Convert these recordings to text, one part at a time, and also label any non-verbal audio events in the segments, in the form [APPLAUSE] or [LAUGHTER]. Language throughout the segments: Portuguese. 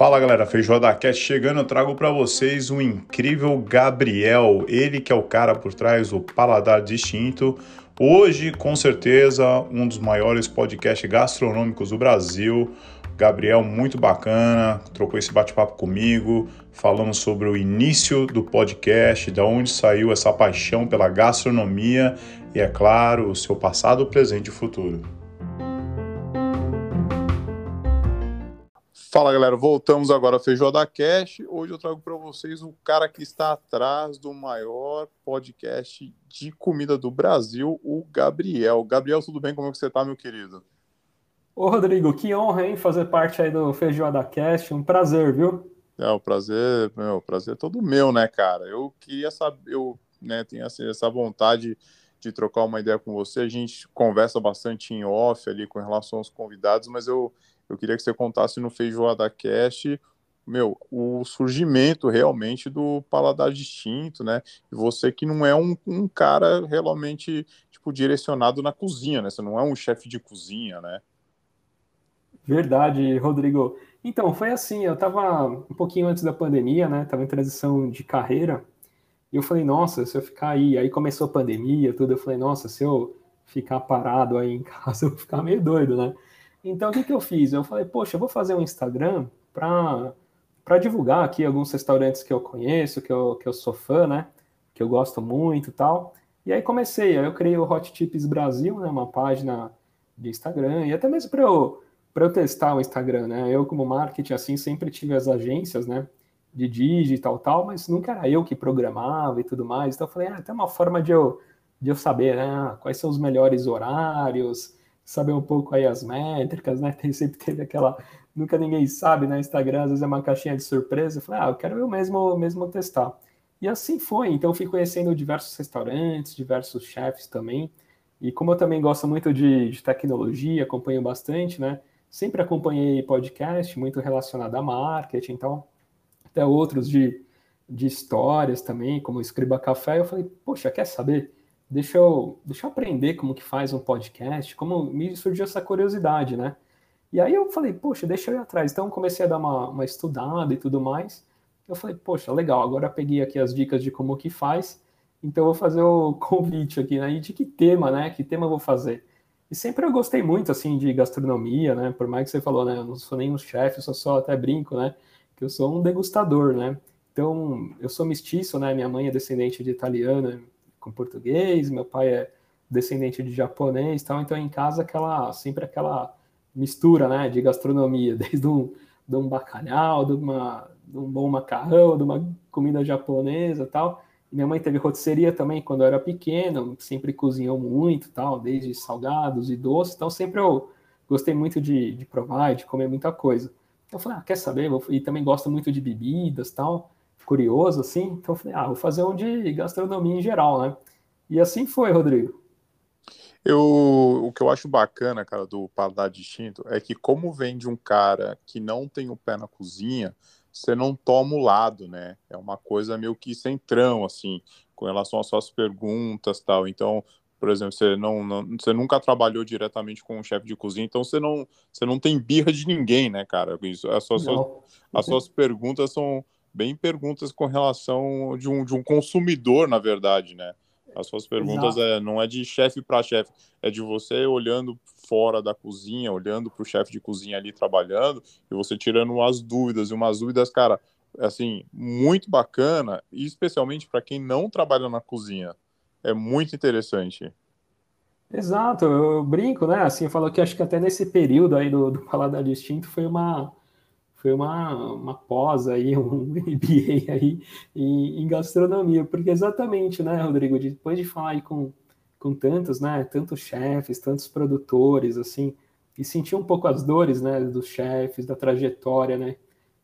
Fala galera, Feijoada Cast chegando, eu trago para vocês o incrível Gabriel, ele que é o cara por trás do Paladar Distinto. Hoje, com certeza, um dos maiores podcasts gastronômicos do Brasil. Gabriel, muito bacana, trocou esse bate-papo comigo, falamos sobre o início do podcast, de onde saiu essa paixão pela gastronomia e, é claro, o seu passado, presente e futuro. Fala galera, voltamos agora ao Feijoada Cash. Hoje eu trago para vocês o cara que está atrás do maior podcast de comida do Brasil, o Gabriel. Gabriel, tudo bem? Como é que você está, meu querido? Ô Rodrigo, que honra, hein, fazer parte aí do Feijoada Cast. Um prazer, viu? É, o prazer, meu, o prazer é todo meu, né, cara? Eu queria saber, eu né, tenho assim, essa vontade de trocar uma ideia com você. A gente conversa bastante em off ali com relação aos convidados, mas eu eu queria que você contasse no Feijoada Cast, meu, o surgimento realmente do paladar distinto, né? E você que não é um, um cara realmente, tipo, direcionado na cozinha, né? Você não é um chefe de cozinha, né? Verdade, Rodrigo. Então, foi assim, eu tava um pouquinho antes da pandemia, né? Tava em transição de carreira. E eu falei, nossa, se eu ficar aí, aí começou a pandemia, tudo, eu falei, nossa, se eu ficar parado aí em [LAUGHS] casa, eu vou ficar meio doido, né? Então, o que, que eu fiz? Eu falei, poxa, eu vou fazer um Instagram para divulgar aqui alguns restaurantes que eu conheço, que eu, que eu sou fã, né? Que eu gosto muito tal. E aí comecei, aí eu criei o Hot Tips Brasil, né? Uma página de Instagram, e até mesmo para eu, eu testar o Instagram, né? Eu, como marketing, assim, sempre tive as agências, né? De digital tal, mas nunca era eu que programava e tudo mais. Então eu falei, ah, tem uma forma de eu, de eu saber, né? Quais são os melhores horários, saber um pouco aí as métricas, né? [LAUGHS] Tem, sempre teve aquela. Nunca ninguém sabe, né? Instagram às vezes é uma caixinha de surpresa. Eu falei, ah, eu quero eu mesmo, mesmo testar. E assim foi. Então, fui conhecendo diversos restaurantes, diversos chefes também. E como eu também gosto muito de, de tecnologia, acompanho bastante, né? Sempre acompanhei podcast muito relacionado a marketing, então, até outros de, de histórias também, como Escriba Café. Eu falei, poxa, quer saber? deixa eu, deixa eu aprender como que faz um podcast, como me surgiu essa curiosidade, né? E aí eu falei, poxa, deixa eu ir atrás. Então comecei a dar uma, uma estudada e tudo mais. Eu falei, poxa, legal, agora peguei aqui as dicas de como que faz, então eu vou fazer o [LAUGHS] convite aqui, né? E de que tema, né? Que tema eu vou fazer? E sempre eu gostei muito, assim, de gastronomia, né? Por mais que você falou, né? Eu não sou nenhum chefe, eu sou só até brinco, né? Que eu sou um degustador, né? Então, eu sou mestiço, né? Minha mãe é descendente de italiana, com português, meu pai é descendente de japonês, tal, então em casa aquela sempre aquela mistura, né, de gastronomia, [LAUGHS] desde um, de um bacalhau, de, uma, de um bom macarrão, de uma comida japonesa, tal. Minha mãe teve rotisseria também quando eu era pequeno, sempre cozinhou muito, tal, desde salgados e doces, então sempre eu gostei muito de, de provar, de comer muita coisa. Então eu falei, ah, quer saber? E também gosto muito de bebidas, tal curioso, assim. Então eu falei, ah, vou fazer um de gastronomia em geral, né? E assim foi, Rodrigo. Eu, o que eu acho bacana, cara, do Paladar Distinto é que, como vem de um cara que não tem o pé na cozinha, você não toma o lado, né? É uma coisa meio que centrão, assim, com relação às suas perguntas tal. Então, por exemplo, você, não, não você nunca trabalhou diretamente com um chefe de cozinha, então você não, você não tem birra de ninguém, né, cara? Isso, as suas, suas as suas perguntas são, bem perguntas com relação de um, de um consumidor, na verdade, né? As suas perguntas é, não é de chefe para chefe, é de você olhando fora da cozinha, olhando para o chefe de cozinha ali trabalhando e você tirando umas dúvidas e umas dúvidas, cara, assim, muito bacana e especialmente para quem não trabalha na cozinha. É muito interessante. Exato, eu brinco, né? Assim, eu falo que acho que até nesse período aí do, do Paladar Distinto foi uma foi uma, uma pós aí, [LAUGHS] um MBA aí em, em, gastronomia, porque exatamente, né, Rodrigo, depois de falar aí com, com tantos, né, tantos chefes, tantos produtores, assim, e sentir um pouco as dores, né, dos chefes, da trajetória, né,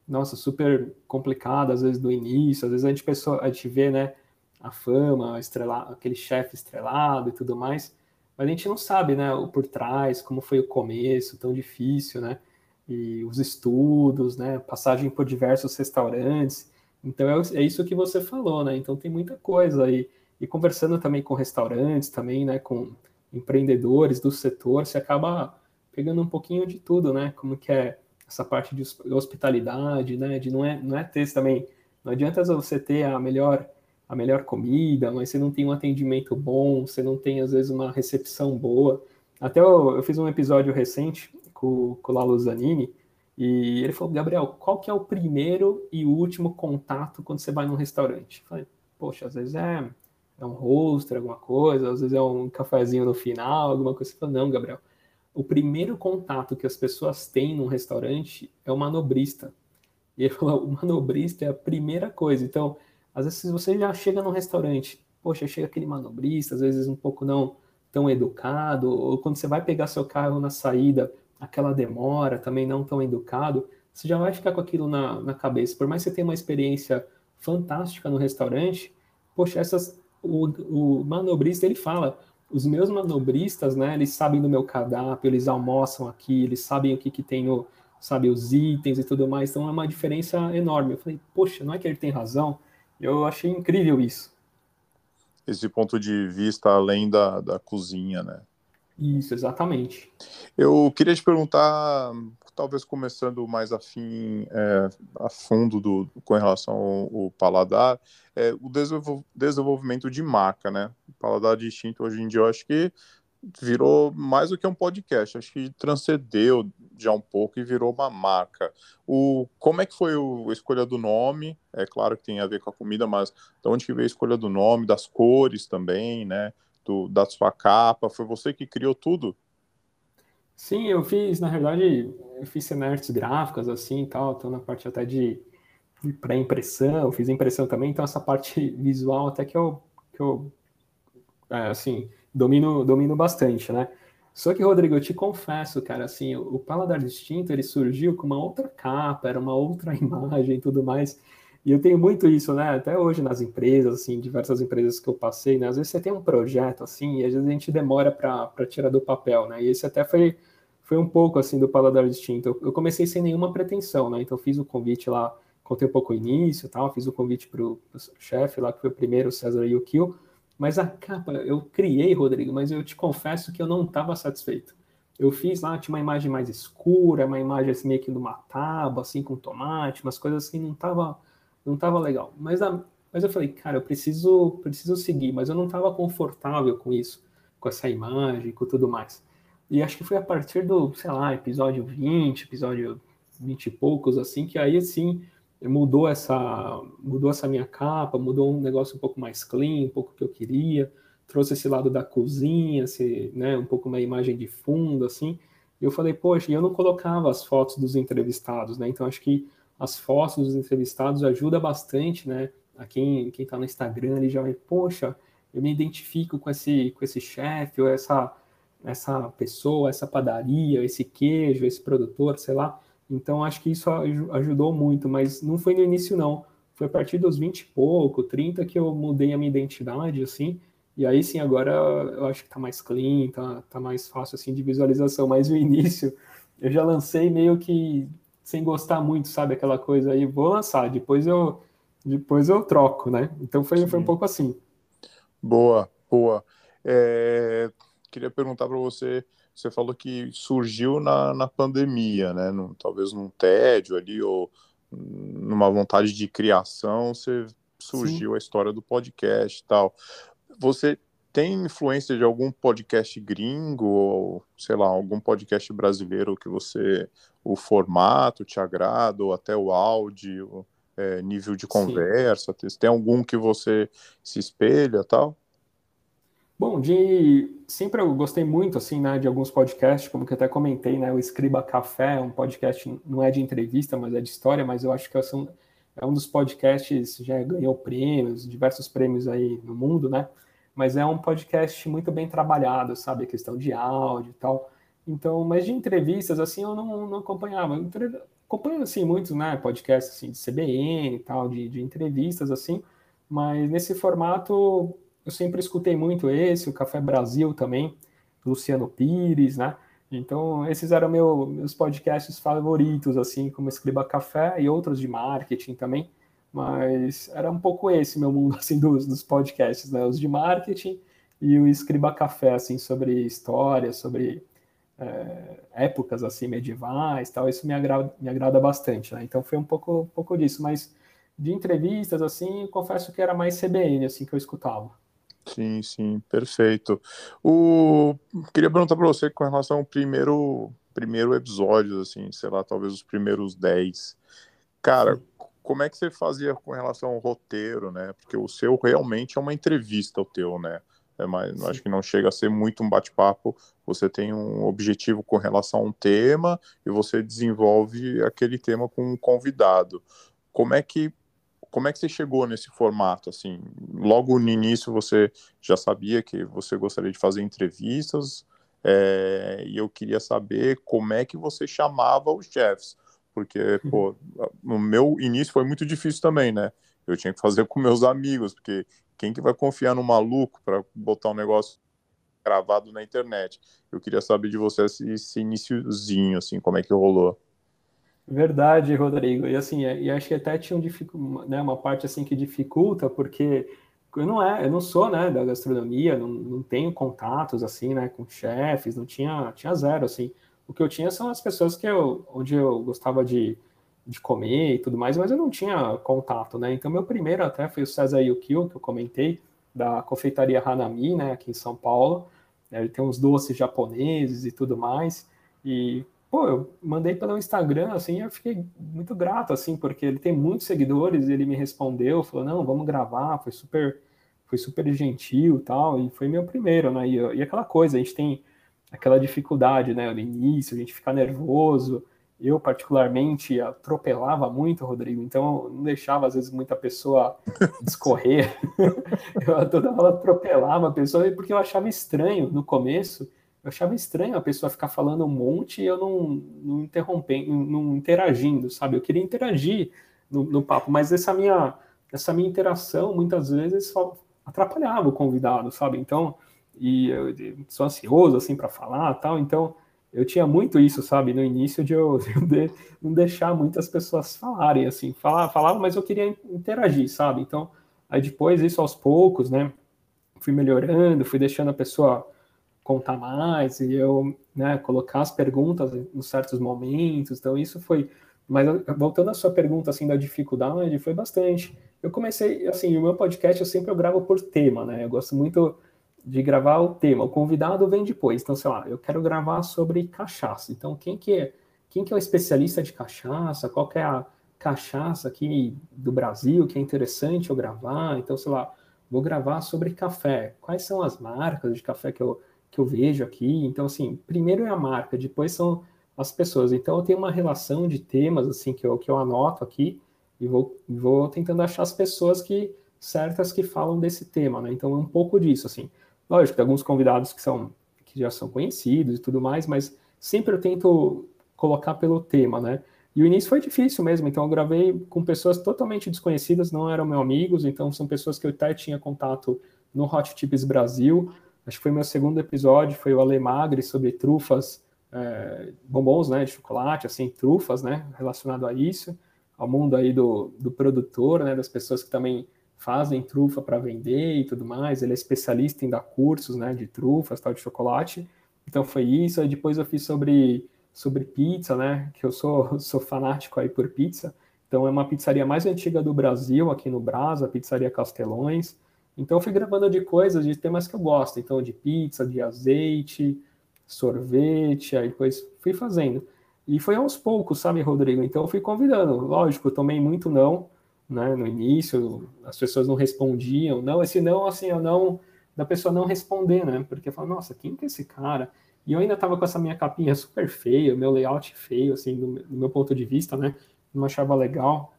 nossa, super complicada, às vezes do início, às vezes a gente, pessoa, a gente vê, né, a fama, estrela, aquele chefe estrelado e tudo mais, mas a gente não sabe, né, o por trás, como foi o começo, tão difícil, né, e os estudos, né, passagem por diversos restaurantes. Então é, é isso que você falou, né? Então tem muita coisa aí. E conversando também com restaurantes, também, né, com empreendedores do setor, você acaba pegando um pouquinho de tudo, né? Como que é essa parte de hospitalidade, né? De não é, não é ter também, não adianta você ter a melhor a melhor comida, mas você não tem um atendimento bom, você não tem às vezes uma recepção boa. Até eu, eu fiz um episódio recente com, com o Lalo Zanini, e ele falou, Gabriel, qual que é o primeiro e último contato quando você vai num restaurante? Eu falei, poxa, às vezes é, é um roster, alguma coisa, às vezes é um cafezinho no final, alguma coisa. Ele falou, não, Gabriel, o primeiro contato que as pessoas têm num restaurante é o manobrista. E ele falou, o manobrista é a primeira coisa. Então, às vezes, você já chega num restaurante, poxa, chega aquele manobrista, às vezes um pouco não tão educado, ou quando você vai pegar seu carro na saída, aquela demora, também não tão educado, você já vai ficar com aquilo na, na cabeça. Por mais que você tenha uma experiência fantástica no restaurante, poxa, essas, o, o manobrista, ele fala, os meus manobristas, né, eles sabem do meu cardápio, eles almoçam aqui, eles sabem o que, que tem no, sabe, os itens e tudo mais, então é uma diferença enorme. Eu falei, poxa, não é que ele tem razão? Eu achei incrível isso. Esse ponto de vista além da, da cozinha, né? Isso, exatamente. Eu queria te perguntar, talvez começando mais afim, é, a fundo do, com relação ao, ao paladar, é, o desenvolvimento de marca, né? O paladar distinto hoje em dia, eu acho que virou mais do que um podcast, acho que transcendeu já um pouco e virou uma marca. O, como é que foi o, a escolha do nome? É claro que tem a ver com a comida, mas de onde que veio a escolha do nome, das cores também, né? Do, da sua capa? Foi você que criou tudo? Sim, eu fiz, na verdade, eu fiz cenários gráficas assim e tal, então na parte até de, de pré-impressão, fiz impressão também, então essa parte [LAUGHS] visual até que eu, que eu é, assim, domino, domino bastante, né? Só que, Rodrigo, eu te confesso, cara, assim, o Paladar Distinto, ele surgiu com uma outra capa, era uma outra [LAUGHS] imagem e tudo mais, e eu tenho muito isso, né? Até hoje nas empresas, assim, diversas empresas que eu passei, né? Às vezes você tem um projeto, assim, e às vezes a gente demora para tirar do papel, né? E esse até foi, foi um pouco, assim, do paladar distinto. Eu comecei sem nenhuma pretensão, né? Então fiz o convite lá, contei um pouco o início tal, fiz o convite para o chefe lá, que foi o primeiro, o César Yukio. Mas a capa eu criei, Rodrigo, mas eu te confesso que eu não estava satisfeito. Eu fiz lá, tinha uma imagem mais escura, uma imagem assim, meio que de uma tábua, assim, com tomate, umas coisas assim, não estava não tava legal. Mas, a, mas eu falei, cara, eu preciso, preciso seguir, mas eu não tava confortável com isso, com essa imagem, com tudo mais. E acho que foi a partir do, sei lá, episódio 20, episódio 20 e poucos, assim, que aí, assim, mudou essa, mudou essa minha capa, mudou um negócio um pouco mais clean, um pouco que eu queria, trouxe esse lado da cozinha, esse, né, um pouco uma imagem de fundo, assim, e eu falei, poxa, e eu não colocava as fotos dos entrevistados, né, então acho que as fotos dos entrevistados ajuda bastante, né? A quem quem está no Instagram ele já vai, poxa, eu me identifico com esse com esse chefe ou essa essa pessoa, essa padaria, esse queijo, esse produtor, sei lá. Então acho que isso ajudou muito, mas não foi no início não. Foi a partir dos 20 e pouco, 30 que eu mudei a minha identidade assim. E aí sim, agora eu acho que tá mais clean, tá, tá mais fácil assim de visualização, mas no início eu já lancei meio que sem gostar muito, sabe? Aquela coisa aí, vou lançar, depois eu, depois eu troco, né? Então foi, foi um pouco assim. Boa, boa. É, queria perguntar para você, você falou que surgiu na, na pandemia, né? No, talvez num tédio ali, ou numa vontade de criação, você surgiu Sim. a história do podcast e tal. Você tem influência de algum podcast gringo ou, sei lá, algum podcast brasileiro que você, o formato te agrada, ou até o áudio, é, nível de conversa? Sim. Tem algum que você se espelha tal? Bom, de sempre eu gostei muito assim, né, de alguns podcasts, como que eu até comentei, né, o Escriba Café, um podcast não é de entrevista, mas é de história, mas eu acho que são, é um dos podcasts já ganhou prêmios, diversos prêmios aí no mundo, né? mas é um podcast muito bem trabalhado, sabe? A questão de áudio e tal. Então, mas de entrevistas, assim, eu não, não acompanhava. acompanho, assim, muitos, né, podcasts, assim, de CBN e tal, de, de entrevistas, assim, mas nesse formato eu sempre escutei muito esse, o Café Brasil também, Luciano Pires, né? Então, esses eram meu, meus podcasts favoritos, assim, como Escriba Café e outros de marketing também. Mas era um pouco esse meu mundo [LAUGHS] assim dos, dos podcasts, né? Os de marketing e o Escriba Café, assim, sobre história, sobre é, épocas, assim, medievais, tal, isso me agrada, me agrada bastante, né? Então foi um pouco, um pouco disso, mas de entrevistas, assim, confesso que era mais CBN, assim, que eu escutava. Sim, sim, perfeito. O... Queria perguntar para você com relação ao primeiro, primeiro episódio, assim, sei lá, talvez os primeiros 10. Cara, sim. como é que você fazia com relação ao roteiro, né? Porque o seu realmente é uma entrevista, o teu, né? É mais, acho que não chega a ser muito um bate-papo. Você tem um objetivo com relação a um tema e você desenvolve aquele tema com um convidado. Como é que como é que você chegou nesse formato? Assim, logo no início você já sabia que você gostaria de fazer entrevistas é, e eu queria saber como é que você chamava os chefs, porque uhum. pô, no meu início foi muito difícil também, né? Eu tinha que fazer com meus amigos, porque quem que vai confiar no maluco para botar um negócio gravado na internet? Eu queria saber de você esse, esse assim, como é que rolou. Verdade, Rodrigo. E assim, é, e acho que até tinha um, né, uma parte assim que dificulta, porque eu não é, eu não sou, né, da gastronomia, não, não tenho contatos assim, né, com chefes, não tinha, tinha zero assim. O que eu tinha são as pessoas que eu, onde eu gostava de, de comer e tudo mais, mas eu não tinha contato, né? Então meu primeiro até foi o César Yukio, que eu comentei, da confeitaria Hanami, né, aqui em São Paulo. Ele tem uns doces japoneses e tudo mais. E pô, eu mandei pelo Instagram, assim, eu fiquei muito grato, assim, porque ele tem muitos seguidores, ele me respondeu, falou, não, vamos gravar, foi super, foi super gentil tal, e foi meu primeiro, né, e, e aquela coisa, a gente tem aquela dificuldade, né, no início, a gente fica nervoso, eu particularmente atropelava muito, Rodrigo, então não deixava às vezes muita pessoa [LAUGHS] discorrer, eu toda hora atropelava a pessoa, porque eu achava estranho no começo, eu achava estranho a pessoa ficar falando um monte e eu não, não interrompendo, não interagindo, sabe? Eu queria interagir no, no, papo, mas essa minha, essa minha interação muitas vezes atrapalhava o convidado, sabe? Então, e eu, eu sou ansioso assim para falar, tal, então eu tinha muito isso, sabe, no início [LAUGHS] de eu, de não deixar muitas pessoas falarem, assim, falar, falava, mas eu queria interagir, sabe? Então, aí depois isso aos poucos, né? Fui melhorando, fui deixando a pessoa contar mais e eu né, colocar as perguntas em certos momentos. Então, isso foi. Mas voltando à sua pergunta assim da dificuldade, foi bastante. Eu comecei, assim, o meu podcast eu sempre eu gravo por tema, né? Eu gosto muito de gravar o tema. O convidado vem depois. Então, sei lá, eu quero gravar sobre cachaça. Então, quem que é, quem que é o especialista de cachaça? Qual que é a cachaça aqui do Brasil que é interessante eu gravar? Então, sei lá, vou gravar sobre café. Quais são as marcas de café que eu que eu vejo aqui. Então, assim, primeiro é a marca, depois são as pessoas. Então, eu tenho uma relação de temas, assim, que eu, que eu anoto aqui e vou, vou tentando achar as pessoas que certas que falam desse tema, né? Então, é um pouco disso, assim. Lógico, tem alguns convidados que são que já são conhecidos e tudo mais, mas sempre eu tento colocar pelo tema, né? E o início foi difícil mesmo, então eu gravei com pessoas totalmente desconhecidas, não eram meus amigos, então são pessoas que eu até tinha contato no Hot Tips Brasil, acho que foi meu segundo episódio, foi o Alemagre sobre trufas, é, bombons, né, de chocolate, assim, trufas, né, relacionado a isso, ao mundo aí do, do produtor, né, das pessoas que também fazem trufa para vender e tudo mais, ele é especialista em dar cursos, né, de trufas, tal, de chocolate, então foi isso, aí depois eu fiz sobre, sobre pizza, né, que eu sou, [LAUGHS] sou fanático aí por pizza, então é uma pizzaria mais antiga do Brasil, aqui no Brás, a Pizzaria Castelões, então eu fui gravando de coisas, de temas que eu gosto. Então de pizza, de azeite, sorvete, aí depois fui fazendo. E foi aos poucos, sabe, Rodrigo? Então eu fui convidando. Lógico, eu tomei muito não, né? No início, as pessoas não respondiam. Não, esse não, assim, eu não da pessoa não responder, né? Porque eu falo, nossa, quem que é esse cara? E eu ainda tava com essa minha capinha super feia, meu layout feio, assim, do, do meu ponto de vista, né? Não achava legal.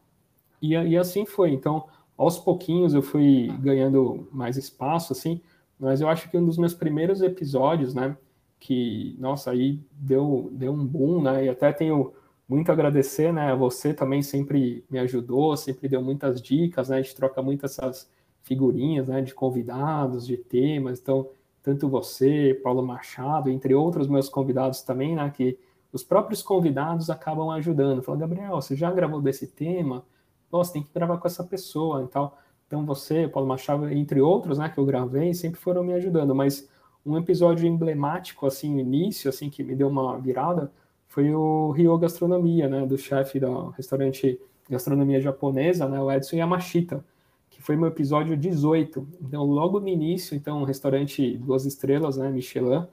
E, e assim foi. Então, aos pouquinhos eu fui ganhando mais espaço, assim, mas eu acho que um dos meus primeiros episódios, né, que, nossa, aí deu, deu um boom, né, e até tenho muito agradecer, né, você também sempre me ajudou, sempre deu muitas dicas, né, a gente troca muitas essas figurinhas, né, de convidados, de temas, então, tanto você, Paulo Machado, entre outros meus convidados também, né, que os próprios convidados acabam ajudando, falando, Gabriel, você já gravou desse tema? nossa, tem que gravar com essa pessoa e tal. Então você, Paulo Machado, entre outros, né, que eu gravei, sempre foram me ajudando, mas um episódio emblemático, assim, no início, assim, que me deu uma virada, foi o Rio Gastronomia, né, do chefe do restaurante gastronomia japonesa, né, o Edson Yamashita, que foi meu episódio 18. Então, logo no início, então, um restaurante duas estrelas, né, Michelin,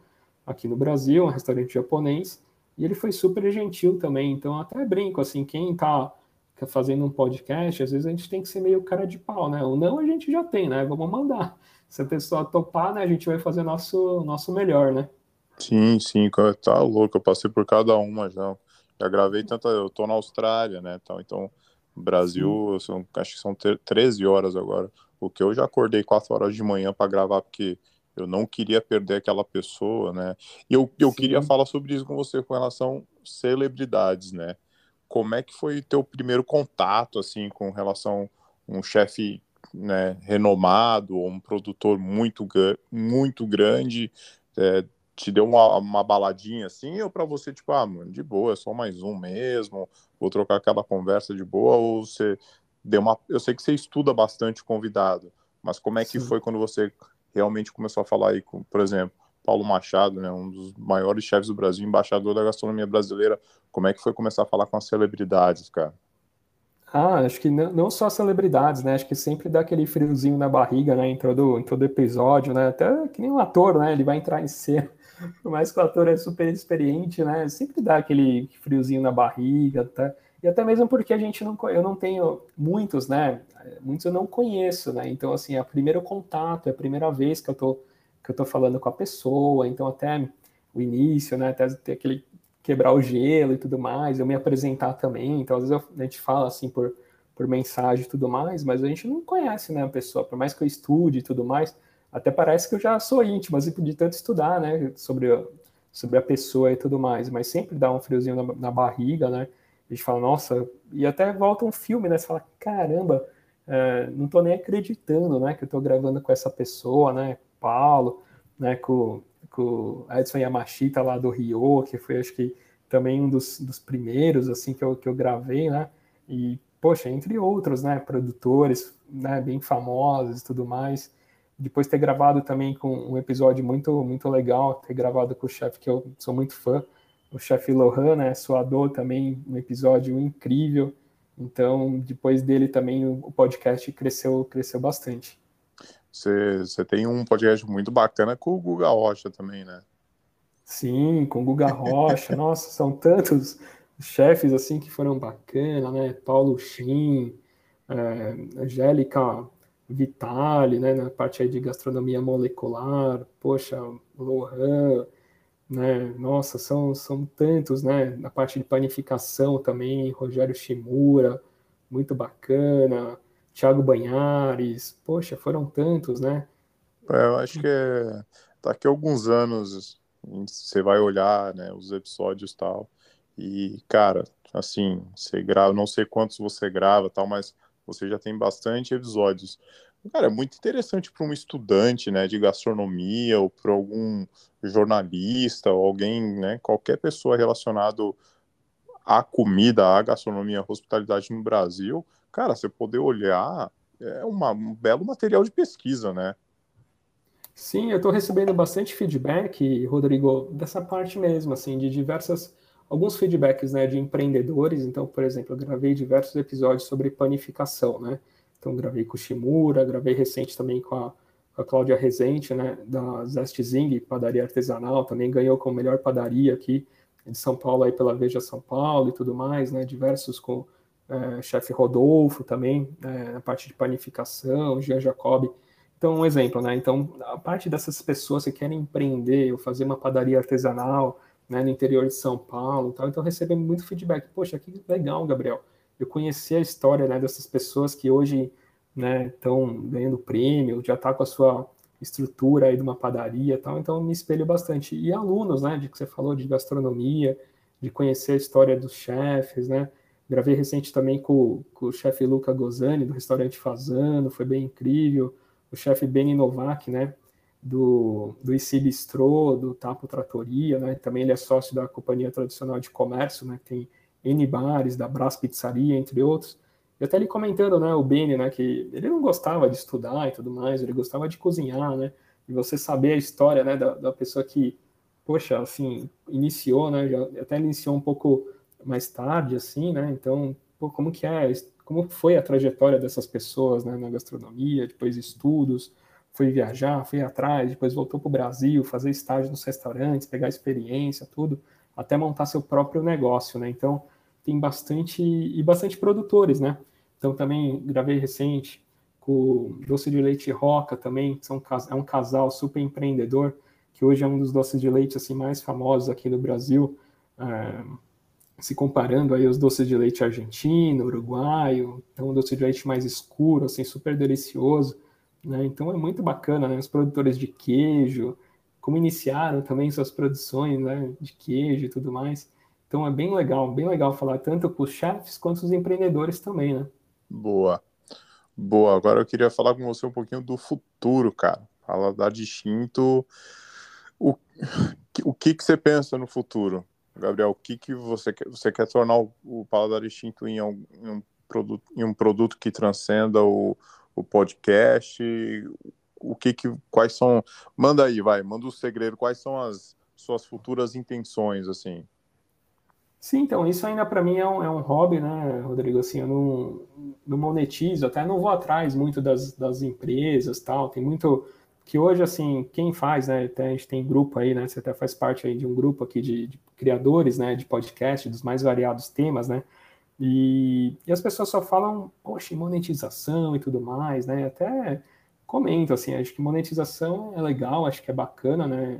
aqui no Brasil, um restaurante japonês, e ele foi super gentil também, então até brinco, assim, quem tá fazendo um podcast, às vezes a gente tem que ser meio cara de pau, né? O não a gente já tem, né? Vamos mandar. Se a pessoa topar, né, a gente vai fazer nosso nosso melhor, né? Sim, sim, tá louco, eu passei por cada uma já. Já gravei tanta, eu tô na Austrália, né, então, então Brasil, são, acho que são 13 horas agora, o que eu já acordei 4 horas de manhã para gravar, porque eu não queria perder aquela pessoa, né? E eu, eu queria falar sobre isso com você com relação celebridades, né? Como é que foi teu primeiro contato, assim, com relação a um chefe né, renomado ou um produtor muito, muito grande é, te deu uma, uma baladinha assim, ou para você, tipo, ah, mano, de boa, é só mais um mesmo, vou trocar aquela conversa de boa, ou você deu uma. Eu sei que você estuda bastante convidado, mas como é que Sim. foi quando você realmente começou a falar aí com, por exemplo, Paulo Machado, né, um dos maiores chefes do Brasil, embaixador da gastronomia brasileira, como é que foi começar a falar com as celebridades, cara? Ah, acho que não, não só celebridades, né? Acho que sempre dá aquele friozinho na barriga, né? Em todo, em todo episódio, né? Até que nem um ator, né? Ele vai entrar em cena. Por mais que o ator é super experiente, né? Sempre dá aquele friozinho na barriga, tá? E até mesmo porque a gente não, eu não tenho muitos, né? Muitos eu não conheço, né? Então, assim, é o primeiro contato, é a primeira vez que eu tô, que eu tô falando com a pessoa, então até o início, né? Até ter aquele quebrar o gelo e tudo mais, eu me apresentar também. Então, às vezes eu, a gente fala assim por, por mensagem e tudo mais, mas a gente não conhece, né, a pessoa, por mais que eu estude e tudo mais, até parece que eu já sou íntimo, assim, de tanto estudar, né, sobre, sobre a pessoa e tudo mais, mas sempre dá um friozinho na, na barriga, né, a gente fala, nossa, e até volta um filme, né, você fala, caramba, é, não tô nem acreditando, né, que eu tô gravando com essa pessoa, né, Paulo, né, com, com Edson Yamashita lá do Rio, que foi, acho que, também um dos, dos primeiros, assim, que eu, que eu gravei, né, e, poxa, entre outros, né, produtores, né, bem famosos e tudo mais, depois ter gravado também com um episódio muito muito legal, ter gravado com o chefe que eu sou muito fã, o chefe Lohan, né, Suador também, um episódio incrível. Então, depois dele também o podcast cresceu cresceu bastante. Você, você tem um podcast muito bacana com o Guga Rocha também, né? Sim, com o Guga Rocha. [LAUGHS] Nossa, são tantos chefes assim que foram bacana, né? Paulo Shin, é, Angélica Vitale, né, na parte aí de gastronomia molecular, poxa, Lohan, né, nossa, são, são tantos, né, na parte de panificação também, Rogério Shimura, muito bacana, Thiago Banhares, poxa, foram tantos, né? É, eu acho que é, daqui a alguns anos você vai olhar, né, os episódios tal, e, cara, assim, você grava, não sei quantos você grava tal, mas você já tem bastante episódios. Cara, é muito interessante para um estudante, né, de gastronomia ou para algum jornalista ou alguém, né, qualquer pessoa relacionado à comida, à gastronomia, à hospitalidade no Brasil, cara, você poder olhar é uma, um belo material de pesquisa, né? Sim, eu estou recebendo bastante feedback, Rodrigo, dessa parte mesmo, assim, de diversas alguns feedbacks né, de empreendedores. Então, por exemplo, eu gravei diversos episódios sobre panificação, né? Então, gravei com o Shimura, gravei recente também com a, a Cláudia Rezende, né, da Zest Zing, padaria artesanal, também ganhou como melhor padaria aqui de São Paulo, aí pela Veja São Paulo e tudo mais, né? Diversos com é, chefe Rodolfo também, é, na parte de panificação, Jean Jacob. Então, um exemplo, né? Então, a parte dessas pessoas que querem empreender ou fazer uma padaria artesanal, né, no interior de São Paulo, tal. Então recebemos muito feedback. Poxa, que legal, Gabriel. Eu conheci a história né, dessas pessoas que hoje estão né, ganhando prêmio, já está com a sua estrutura aí de uma padaria, tal. Então me espelho bastante. E alunos, né, de que você falou de gastronomia, de conhecer a história dos chefes, né? Gravei recente também com, com o chefe Luca Gozani, do restaurante Fazano, foi bem incrível. O chefe Beni Novak, né? Do, do IC Bistrô, do Tapo Tratoria, né? Também ele é sócio da Companhia Tradicional de Comércio, né? Tem N bares, da Brás Pizzaria, entre outros. E até ele comentando, né, o Beni, né, que ele não gostava de estudar e tudo mais, ele gostava de cozinhar, né, e você saber a história, né, da, da pessoa que, poxa, assim, iniciou, né, já, até iniciou um pouco mais tarde, assim, né, então, pô, como que é, como foi a trajetória dessas pessoas, né, na gastronomia, depois estudos, foi viajar, foi atrás, depois voltou para o Brasil, fazer estágio nos restaurantes, pegar experiência, tudo, até montar seu próprio negócio, né, então, tem bastante, e bastante produtores, né, então também gravei recente com Doce de Leite Roca também, são, é um casal super empreendedor, que hoje é um dos doces de leite assim, mais famosos aqui no Brasil, é, se comparando aí aos doces de leite argentino, uruguaio, então um doce de leite mais escuro, assim, super delicioso, né? Então é muito bacana, né? Os produtores de queijo, como iniciaram também suas produções, né? De queijo e tudo mais. Então é bem legal, bem legal falar tanto com os chefes quanto os empreendedores também, né? Boa. Boa. Agora eu queria falar com você um pouquinho do futuro, cara. Falar da distinto. O, o que, que você pensa no futuro, Gabriel? O que, que você quer? Você quer tornar o, o Paladar Distinto em um, em um, produto, em um produto que transcenda o, o podcast? O que que. Quais são. Manda aí, vai, manda o segredo. Quais são as suas futuras intenções, assim? Sim, então, isso ainda para mim é um, é um hobby, né, Rodrigo? Assim, eu não, não monetizo, até não vou atrás muito das, das empresas tal. Tem muito. Que hoje, assim, quem faz, né? Até a gente tem grupo aí, né? Você até faz parte aí de um grupo aqui de, de criadores, né? De podcast, dos mais variados temas, né? E, e as pessoas só falam, poxa, monetização e tudo mais, né? Até comento, assim, acho que monetização é legal, acho que é bacana, né?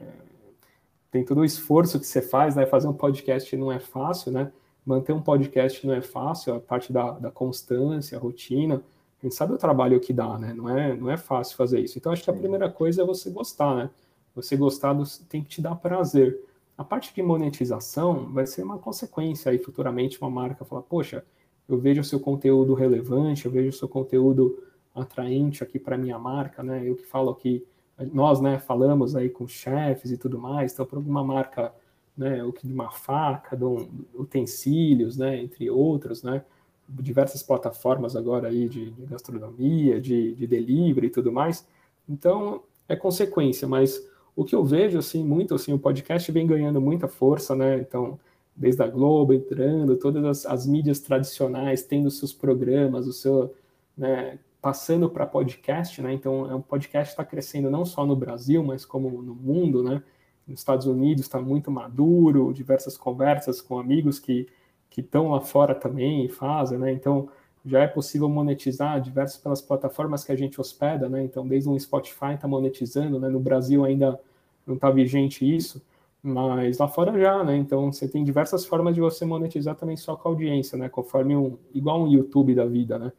tem todo o esforço que você faz, né? Fazer um podcast não é fácil, né? Manter um podcast não é fácil, a parte da, da constância, a rotina. A gente sabe o trabalho que dá, né? Não é, não é fácil fazer isso. Então, acho que a primeira coisa é você gostar, né? Você gostar do, tem que te dar prazer. A parte de monetização vai ser uma consequência aí futuramente uma marca falar, poxa, eu vejo o seu conteúdo relevante, eu vejo o seu conteúdo atraente aqui para minha marca, né? Eu que falo aqui nós, né, falamos aí com chefes e tudo mais, então por alguma marca, né, o que de uma faca, de um, utensílios, né, entre outros, né, diversas plataformas agora aí de, de gastronomia, de, de, delivery e tudo mais. Então é consequência, mas o que eu vejo assim muito assim, o podcast vem ganhando muita força, né? Então desde a Globo entrando, todas as, as mídias tradicionais tendo seus programas, o seu, né, passando para podcast, né? Então, é um podcast está crescendo não só no Brasil, mas como no mundo, né? Nos Estados Unidos está muito maduro, diversas conversas com amigos que que estão lá fora também e fazem, né? Então, já é possível monetizar diversas pelas plataformas que a gente hospeda, né? Então, desde um Spotify está monetizando, né? No Brasil ainda não está vigente isso, mas lá fora já, né? Então, você tem diversas formas de você monetizar também só com a audiência, né? Conforme um igual um YouTube da vida, né?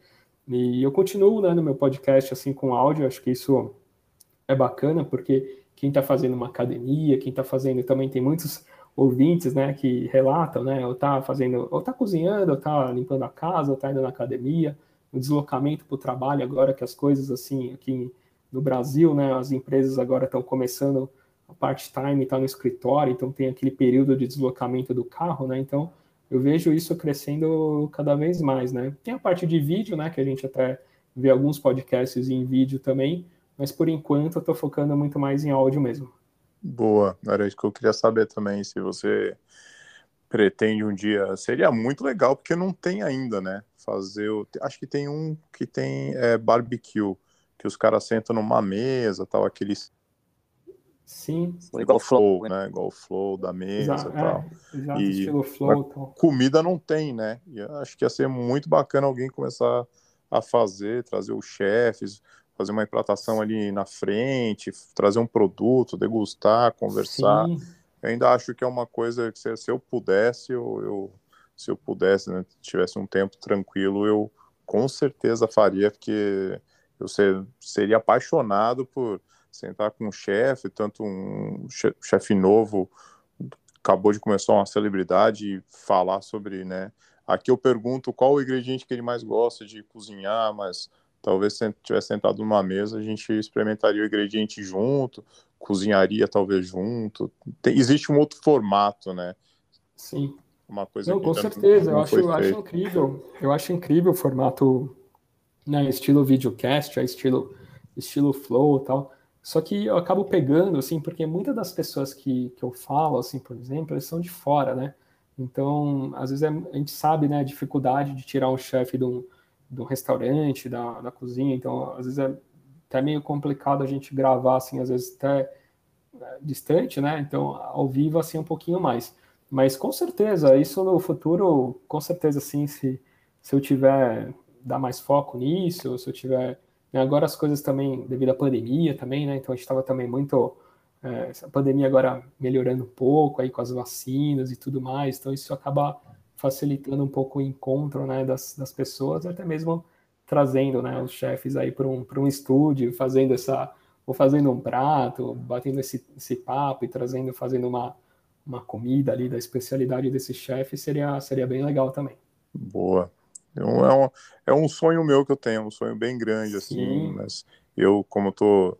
E eu continuo né, no meu podcast assim com áudio, acho que isso é bacana, porque quem está fazendo uma academia, quem está fazendo, também tem muitos ouvintes, né, que relatam, né, ou tá fazendo, ou tá cozinhando, ou tá limpando a casa, ou tá indo na academia, o deslocamento para o trabalho agora que as coisas assim aqui no Brasil, né, as empresas agora estão começando a part-time, tá no escritório, então tem aquele período de deslocamento do carro, né, então eu vejo isso crescendo cada vez mais, né? Tem a parte de vídeo, né, que a gente até vê alguns podcasts em vídeo também, mas por enquanto eu estou focando muito mais em áudio mesmo. Boa, era isso que eu queria saber também, se você pretende um dia, seria muito legal, porque não tem ainda, né? Fazer, o... acho que tem um que tem é, barbecue, que os caras sentam numa mesa, tal, aqueles Sim. Igual o flow, né? Igual o flow da mesa e tal. É, exato, e estilo flow. Comida não tem, né? E acho que ia ser muito bacana alguém começar a fazer, trazer os chefes, fazer uma implantação ali na frente, trazer um produto, degustar, conversar. Sim. Eu ainda acho que é uma coisa que se, se eu pudesse, eu, eu, se eu pudesse, né, tivesse um tempo tranquilo, eu com certeza faria, porque eu ser, seria apaixonado por sentar com um chefe, tanto um chefe novo, acabou de começar uma celebridade e falar sobre, né? Aqui eu pergunto qual o ingrediente que ele mais gosta de cozinhar, mas talvez se tivesse sentado numa mesa, a gente experimentaria o ingrediente junto, cozinharia talvez junto. Tem, existe um outro formato, né? Sim. uma coisa não, com certeza, não, eu acho, acho incrível, eu acho incrível o formato, né, estilo videocast, estilo, estilo flow e tal, só que eu acabo pegando, assim, porque muitas das pessoas que, que eu falo, assim, por exemplo, eles são de fora, né, então, às vezes é, a gente sabe, né, a dificuldade de tirar um chefe de um, um restaurante, da, da cozinha, então, às vezes é até meio complicado a gente gravar, assim, às vezes até é, distante, né, então, ao vivo, assim, um pouquinho mais. Mas com certeza, isso no futuro, com certeza sim, se, se eu tiver dar mais foco nisso, se eu tiver. Né, agora as coisas também, devido à pandemia também, né? Então a gente estava também muito. É, a pandemia agora melhorando um pouco aí com as vacinas e tudo mais, então isso acaba facilitando um pouco o encontro né, das, das pessoas, até mesmo trazendo né, os chefes aí para um, um estúdio, fazendo essa. ou fazendo um prato, batendo esse, esse papo e trazendo, fazendo uma uma comida ali da especialidade desse chefe seria, seria bem legal também. Boa. É um, é um sonho meu que eu tenho, um sonho bem grande, assim, Sim. mas eu, como tô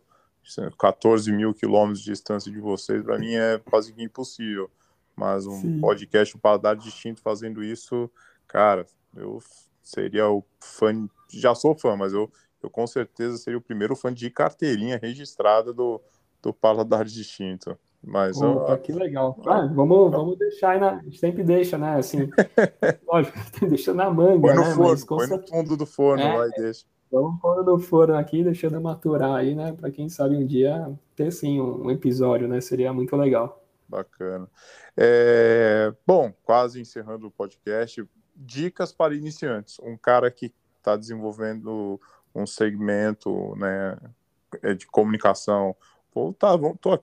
14 mil quilômetros de distância de vocês, para mim é quase que impossível. Mas um Sim. podcast, um paladar distinto fazendo isso, cara, eu seria o fã, já sou fã, mas eu, eu com certeza seria o primeiro fã de carteirinha registrada do, do Paladar Distinto. Mas Opa, eu... que legal. Ah, vamos, vamos deixar aí na. A gente sempre deixa, né? Assim, [LAUGHS] lógico, [LAUGHS] deixa na manga. Põe no né? forno, põe no fundo do forno é, lá e deixa. Vamos pôr no forno aqui, deixando maturar aí, né? Para quem sabe um dia ter sim um episódio, né? Seria muito legal. Bacana. É... Bom, quase encerrando o podcast. Dicas para iniciantes. Um cara que está desenvolvendo um segmento né, é, de comunicação voltar,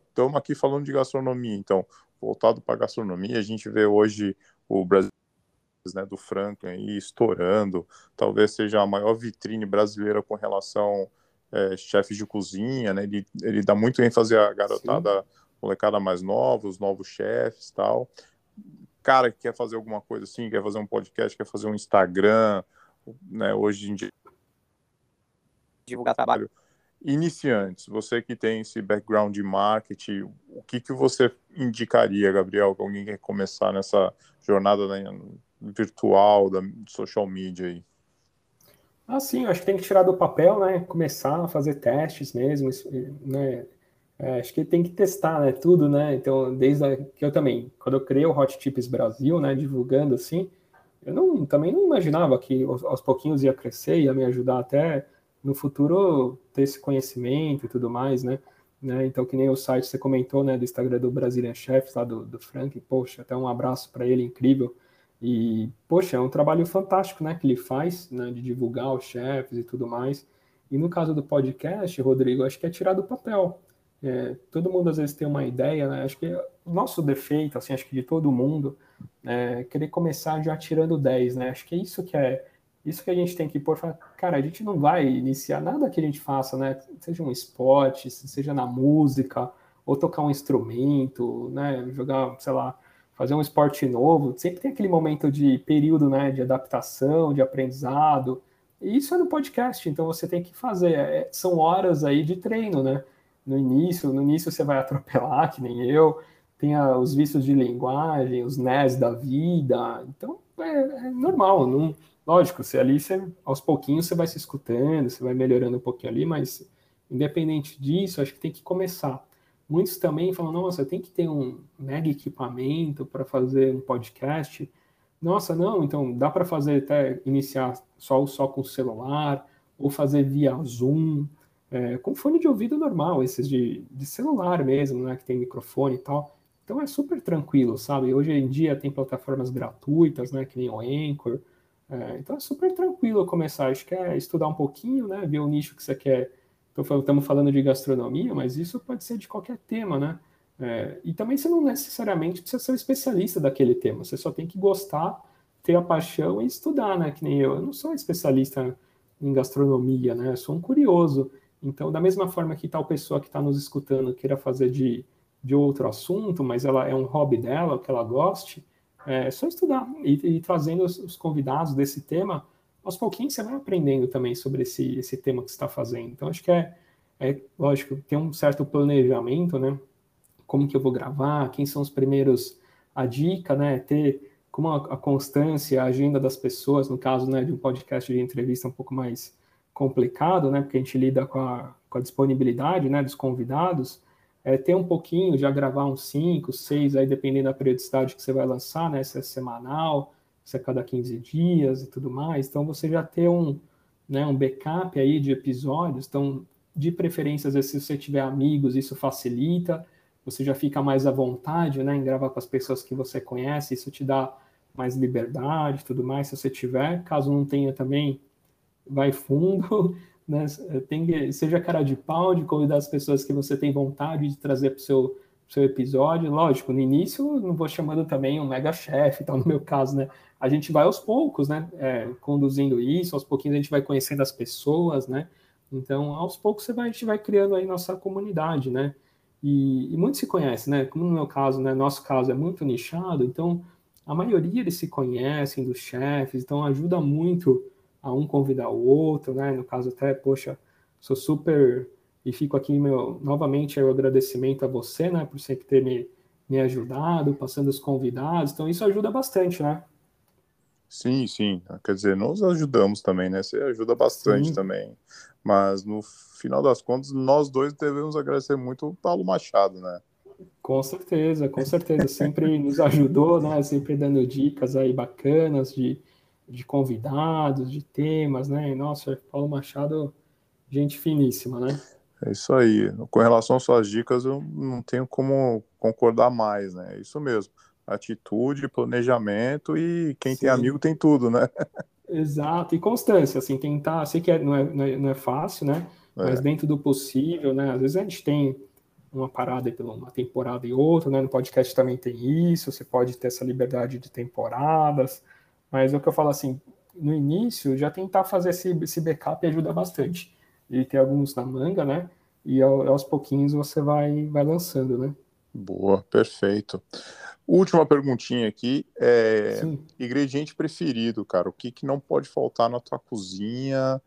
estamos aqui falando de gastronomia, então, voltado para gastronomia, a gente vê hoje o Brasil né, do Franklin estourando, talvez seja a maior vitrine brasileira com relação é, chefes de cozinha, né, ele, ele dá muito ênfase à garotada, Sim. Molecada mais nova, os novos chefes tal. Cara que quer fazer alguma coisa assim, quer fazer um podcast, quer fazer um Instagram, né, hoje em dia divulgar trabalho iniciantes, você que tem esse background de marketing, o que, que você indicaria, Gabriel, para alguém que quer começar nessa jornada né, virtual, da social media aí? Ah, sim, acho que tem que tirar do papel, né? Começar a fazer testes mesmo, né? É, acho que tem que testar, né? Tudo, né? Então, desde a, que eu também, quando eu criei o Hot Tips Brasil, né? Divulgando assim, eu não, também não imaginava que aos, aos pouquinhos ia crescer, ia me ajudar até no futuro ter esse conhecimento e tudo mais, né? né? Então, que nem o site você comentou, né, do Instagram do Brazilian Chefs, lá do, do Frank, poxa, até um abraço para ele, incrível. E, poxa, é um trabalho fantástico, né, que ele faz, né, de divulgar os chefes e tudo mais. E no caso do podcast, Rodrigo, acho que é tirar do papel. É, todo mundo às vezes tem uma ideia, né? Acho que o nosso defeito, assim, acho que de todo mundo, é querer começar já tirando 10, né? Acho que é isso que é isso que a gente tem que pôr, cara, a gente não vai iniciar nada que a gente faça, né? Seja um esporte, seja na música, ou tocar um instrumento, né? Jogar, sei lá, fazer um esporte novo. Sempre tem aquele momento de período, né? De adaptação, de aprendizado. E isso é no podcast, então você tem que fazer. É, são horas aí de treino, né? No início, no início você vai [LAUGHS] atropelar, que nem eu. Tem os vícios de linguagem, os NES da vida. Então, é, é normal, não lógico, você ali, você, aos pouquinhos você vai se escutando, você vai melhorando um pouquinho ali, mas independente disso, acho que tem que começar. Muitos também falam, nossa, tem que ter um mega equipamento para fazer um podcast. Nossa, não, então dá para fazer até iniciar só, só com o celular, ou fazer via Zoom, é, com fone de ouvido normal, esses de, de celular mesmo, né, que tem microfone e tal. Então é super tranquilo, sabe? Hoje em dia tem plataformas gratuitas, né, que nem o Anchor, é, então é super tranquilo começar. Acho que é estudar um pouquinho, né? Ver o nicho que você quer. Estamos falando de gastronomia, mas isso pode ser de qualquer tema, né? É, e também você não necessariamente precisa ser um especialista daquele tema. Você só tem que gostar, ter a paixão e estudar, né? Que nem eu. Eu não sou especialista em gastronomia, né? Eu sou um curioso. Então, da mesma forma que tal pessoa que está nos escutando queira fazer de, de outro assunto, mas ela é um hobby dela, que ela goste, é só estudar e, e trazendo os, os, convidados desse tema, aos pouquinhos você vai aprendendo também sobre esse, esse tema que você está fazendo. Então, acho que é, é, lógico, tem um certo planejamento, né? Como que eu vou gravar, quem são os primeiros, a dica, né? Ter como a, a, constância, a agenda das pessoas, no caso né, de um podcast de entrevista um pouco mais complicado, né, porque a gente lida com a, com a disponibilidade né, dos convidados, é, ter um pouquinho, já gravar uns 5, 6, aí dependendo da periodicidade que você vai lançar, né, se é semanal, se é cada 15 dias e tudo mais, então você já ter um, né, um backup aí de episódios, então de preferência, às vezes, se você tiver amigos, isso facilita, você já fica mais à vontade, né, em gravar com as pessoas que você conhece, isso te dá mais liberdade tudo mais, se você tiver. Caso não tenha também, vai fundo, [LAUGHS] né? Tem que, seja cara de pau de convidar as pessoas que você tem vontade de trazer para o seu, seu episódio. Lógico, no início não vou chamando também um mega chefe, tal, [LAUGHS] no meu caso, né? A gente vai aos poucos, né? É, conduzindo isso, aos pouquinhos a gente vai conhecendo as pessoas, né? Então, aos poucos você vai, a gente vai criando aí nossa comunidade, né? E, e muito se conhece, né? Como no meu caso, né? Nosso caso é muito nichado, então a maioria eles se conhecem dos chefes, então ajuda muito a um convidar o outro, né? No caso até, poxa, sou super e fico aqui meu novamente o agradecimento a você, né, por sempre ter me, me ajudado, passando os convidados. Então isso ajuda bastante, né? Sim, sim. Quer dizer, nós ajudamos também, né? Você ajuda bastante sim. também. Mas no final das contas, nós dois devemos agradecer muito o Paulo Machado, né? Com certeza, com certeza. Sempre nos ajudou, né? Sempre dando dicas aí bacanas de, de convidados, de temas, né? Nossa, Paulo Machado, gente finíssima, né? É isso aí. Com relação às suas dicas, eu não tenho como concordar mais, né? É isso mesmo. Atitude, planejamento e quem Sim. tem amigo tem tudo, né? Exato, e constância, assim, tentar, sei que é, não, é, não, é, é fácil, né? É. Mas dentro do possível, né? Às vezes a gente tem uma parada pela uma temporada e outra, né? No podcast também tem isso, você pode ter essa liberdade de temporadas, mas é o que eu falo assim, no início, já tentar fazer esse, esse backup ajuda bastante. E ter alguns na manga, né? E aos pouquinhos você vai, vai lançando, né? Boa, perfeito. Última perguntinha aqui, é Sim. ingrediente preferido, cara, o que, que não pode faltar na tua cozinha,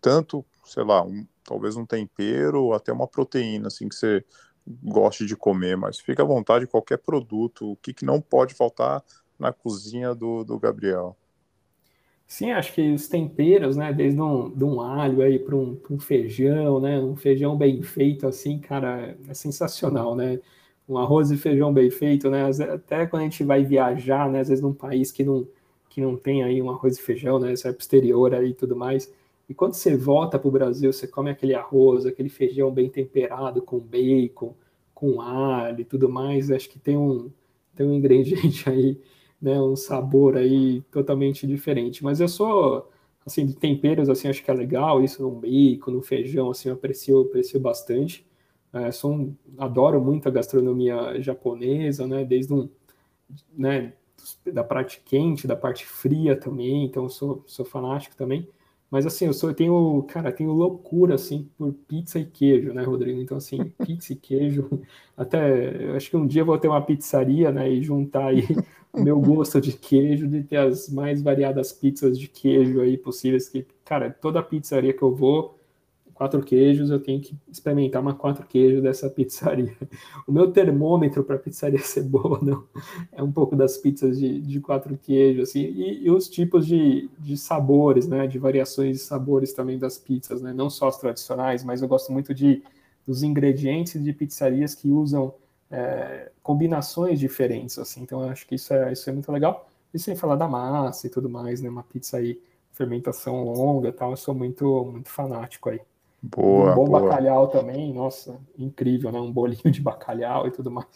tanto, sei lá, um, talvez um tempero ou até uma proteína, assim, que você goste de comer, mas fica à vontade qualquer produto, o que, que não pode faltar na cozinha do, do Gabriel. Sim, acho que os temperos, né, desde um, de um alho aí para um, um, feijão, né, um feijão bem feito assim, cara, é sensacional, né, um arroz e feijão bem feito, né, até quando a gente vai viajar, né, às vezes num país que não, que não tem aí um arroz e feijão, né, você vai para o exterior aí e tudo mais, e quando você volta para o Brasil, você come aquele arroz, aquele feijão bem temperado, com bacon, com alho e tudo mais, acho que tem um, tem um ingrediente [LAUGHS] aí, né, um sabor aí totalmente diferente. Mas eu sou, assim, de temperos, assim, acho que é legal, isso no bacon, no feijão, assim, eu aprecio, aprecio bastante. É, sou um, adoro muito a gastronomia japonesa, né, desde um, né, da parte quente, da parte fria também, então sou, sou fanático também. Mas assim, eu, sou, eu tenho, cara, tenho loucura assim por pizza e queijo, né, Rodrigo? Então assim, [LAUGHS] pizza e queijo, até eu acho que um dia eu vou ter uma pizzaria, né, e juntar aí o meu gosto de queijo, de ter as mais variadas pizzas de queijo aí possíveis que, cara, toda pizzaria que eu vou, quatro queijos, eu tenho que experimentar uma quatro queijos dessa [LAUGHS] pizzaria. O meu termômetro para pizzaria ser boa não é um pouco das pizzas de, de quatro queijos, assim, e, e, os tipos de, de sabores, né, de variações de sabores também das pizzas, né, não só as tradicionais, mas eu gosto muito de dos ingredientes de pizzarias que usam é, combinações diferentes, assim, então eu acho que isso é, isso é muito legal. E sem falar da massa e tudo mais, né, uma pizza aí fermentação longa e tal, eu sou muito, muito fanático aí. Boa, um bom boa. bacalhau também, nossa, incrível, né? Um bolinho de bacalhau e tudo mais.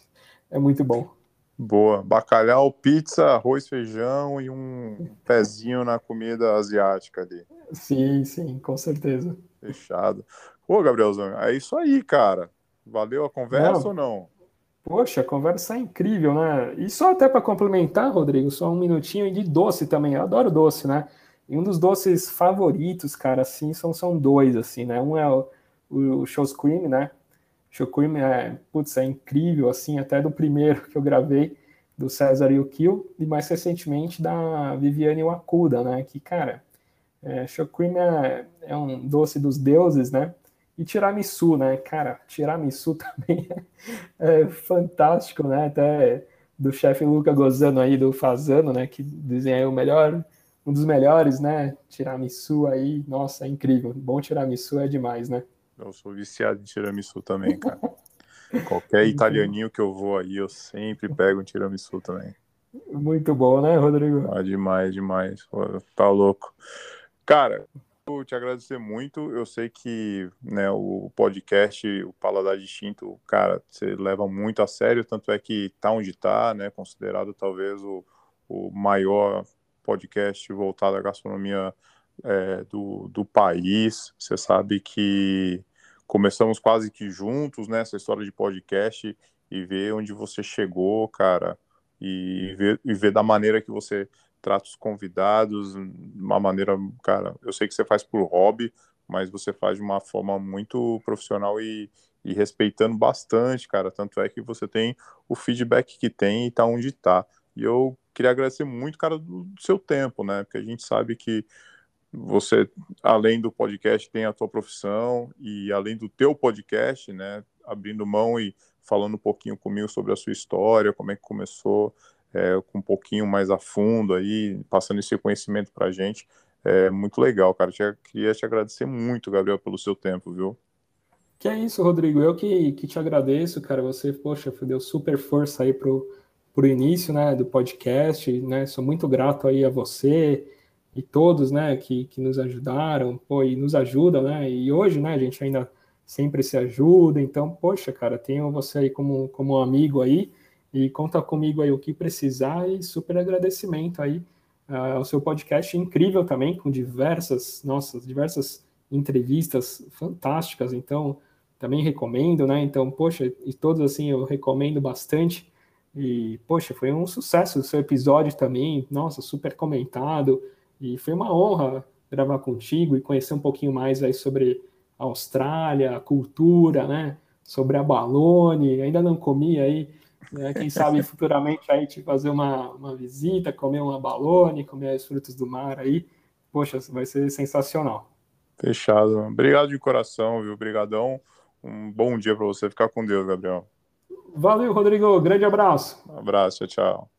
É muito bom. Boa. Bacalhau, pizza, arroz, feijão e um pezinho na comida asiática ali. Sim, sim, com certeza. Fechado. Pô, Gabrielzão, é isso aí, cara. Valeu a conversa não. ou não? Poxa, a conversa é incrível, né? E só até para complementar, Rodrigo, só um minutinho de doce também. Eu adoro doce, né? E um dos doces favoritos, cara, assim, são, são dois, assim, né? Um é o, o Show Cream, né? Show Cream é, putz, é incrível, assim, até do primeiro [LAUGHS] que eu gravei, do César e o Kill, e mais recentemente da Viviane Wakuda, né? Que, cara, é, Show Cream é, é um doce dos deuses, né? E tiramisu, né? Cara, tiramisu [LAUGHS] também é, é fantástico, né? Até do chefe Luca Gozano aí, do Fazano, né? Que dizem aí o melhor, um dos melhores, né? Tiramisu aí, nossa, é incrível. Bom tiramisu é demais, né? Eu sou viciado em tiramisu também, cara. Qualquer italianinho que eu vou aí, eu sempre pego um tiramisu também. Muito bom, né, Rodrigo? Ah, demais, demais. Tá louco. Cara, eu te agradecer muito. Eu sei que né, o podcast, o Paladar Distinto, cara, você leva muito a sério, tanto é que tá onde tá, né? Considerado talvez o, o maior podcast voltado à gastronomia é, do, do país. Você sabe que começamos quase que juntos nessa história de podcast e ver onde você chegou, cara, e ver, e ver da maneira que você trata os convidados, uma maneira, cara, eu sei que você faz por hobby, mas você faz de uma forma muito profissional e, e respeitando bastante, cara. Tanto é que você tem o feedback que tem e tá onde tá. E eu queria agradecer muito, cara, do, seu tempo, né? Porque a gente sabe que você, além do podcast, tem a tua profissão e além do teu podcast, né, abrindo mão e falando um pouquinho comigo sobre a sua história, como é que começou, é, com um pouquinho mais a fundo aí, passando esse conhecimento para a gente, é muito legal, cara. Queria te agradecer muito, Gabriel, pelo seu tempo, viu? Que é isso, Rodrigo. Eu que, que te agradeço, cara. Você, poxa, deu super força aí pro, pro início, né, do podcast, né? Sou muito grato aí a você, e todos, né, que, que nos ajudaram, pô, e nos ajudam, né, e hoje, né, a gente ainda sempre se ajuda, então, poxa, cara, tenho você aí como, como um amigo aí, e conta comigo aí o que precisar, e super agradecimento aí uh, ao seu podcast incrível também, com diversas, nossas, diversas entrevistas fantásticas, então, também recomendo, né, então, poxa, e todos, assim, eu recomendo bastante, e, poxa, foi um sucesso o seu episódio também, nossa, super comentado, e foi uma honra gravar contigo e conhecer um pouquinho mais aí sobre a Austrália, a cultura, né? Sobre a balone. Ainda não comi aí. Né? Quem sabe [LAUGHS] futuramente aí te fazer uma, uma visita, comer uma balone, comer os frutos do mar aí. Poxa, vai ser sensacional. Fechado. Obrigado de coração, viu? Obrigadão. Um bom dia para você. Ficar com Deus, Gabriel. Valeu, Rodrigo. Grande abraço. Um abraço. Tchau.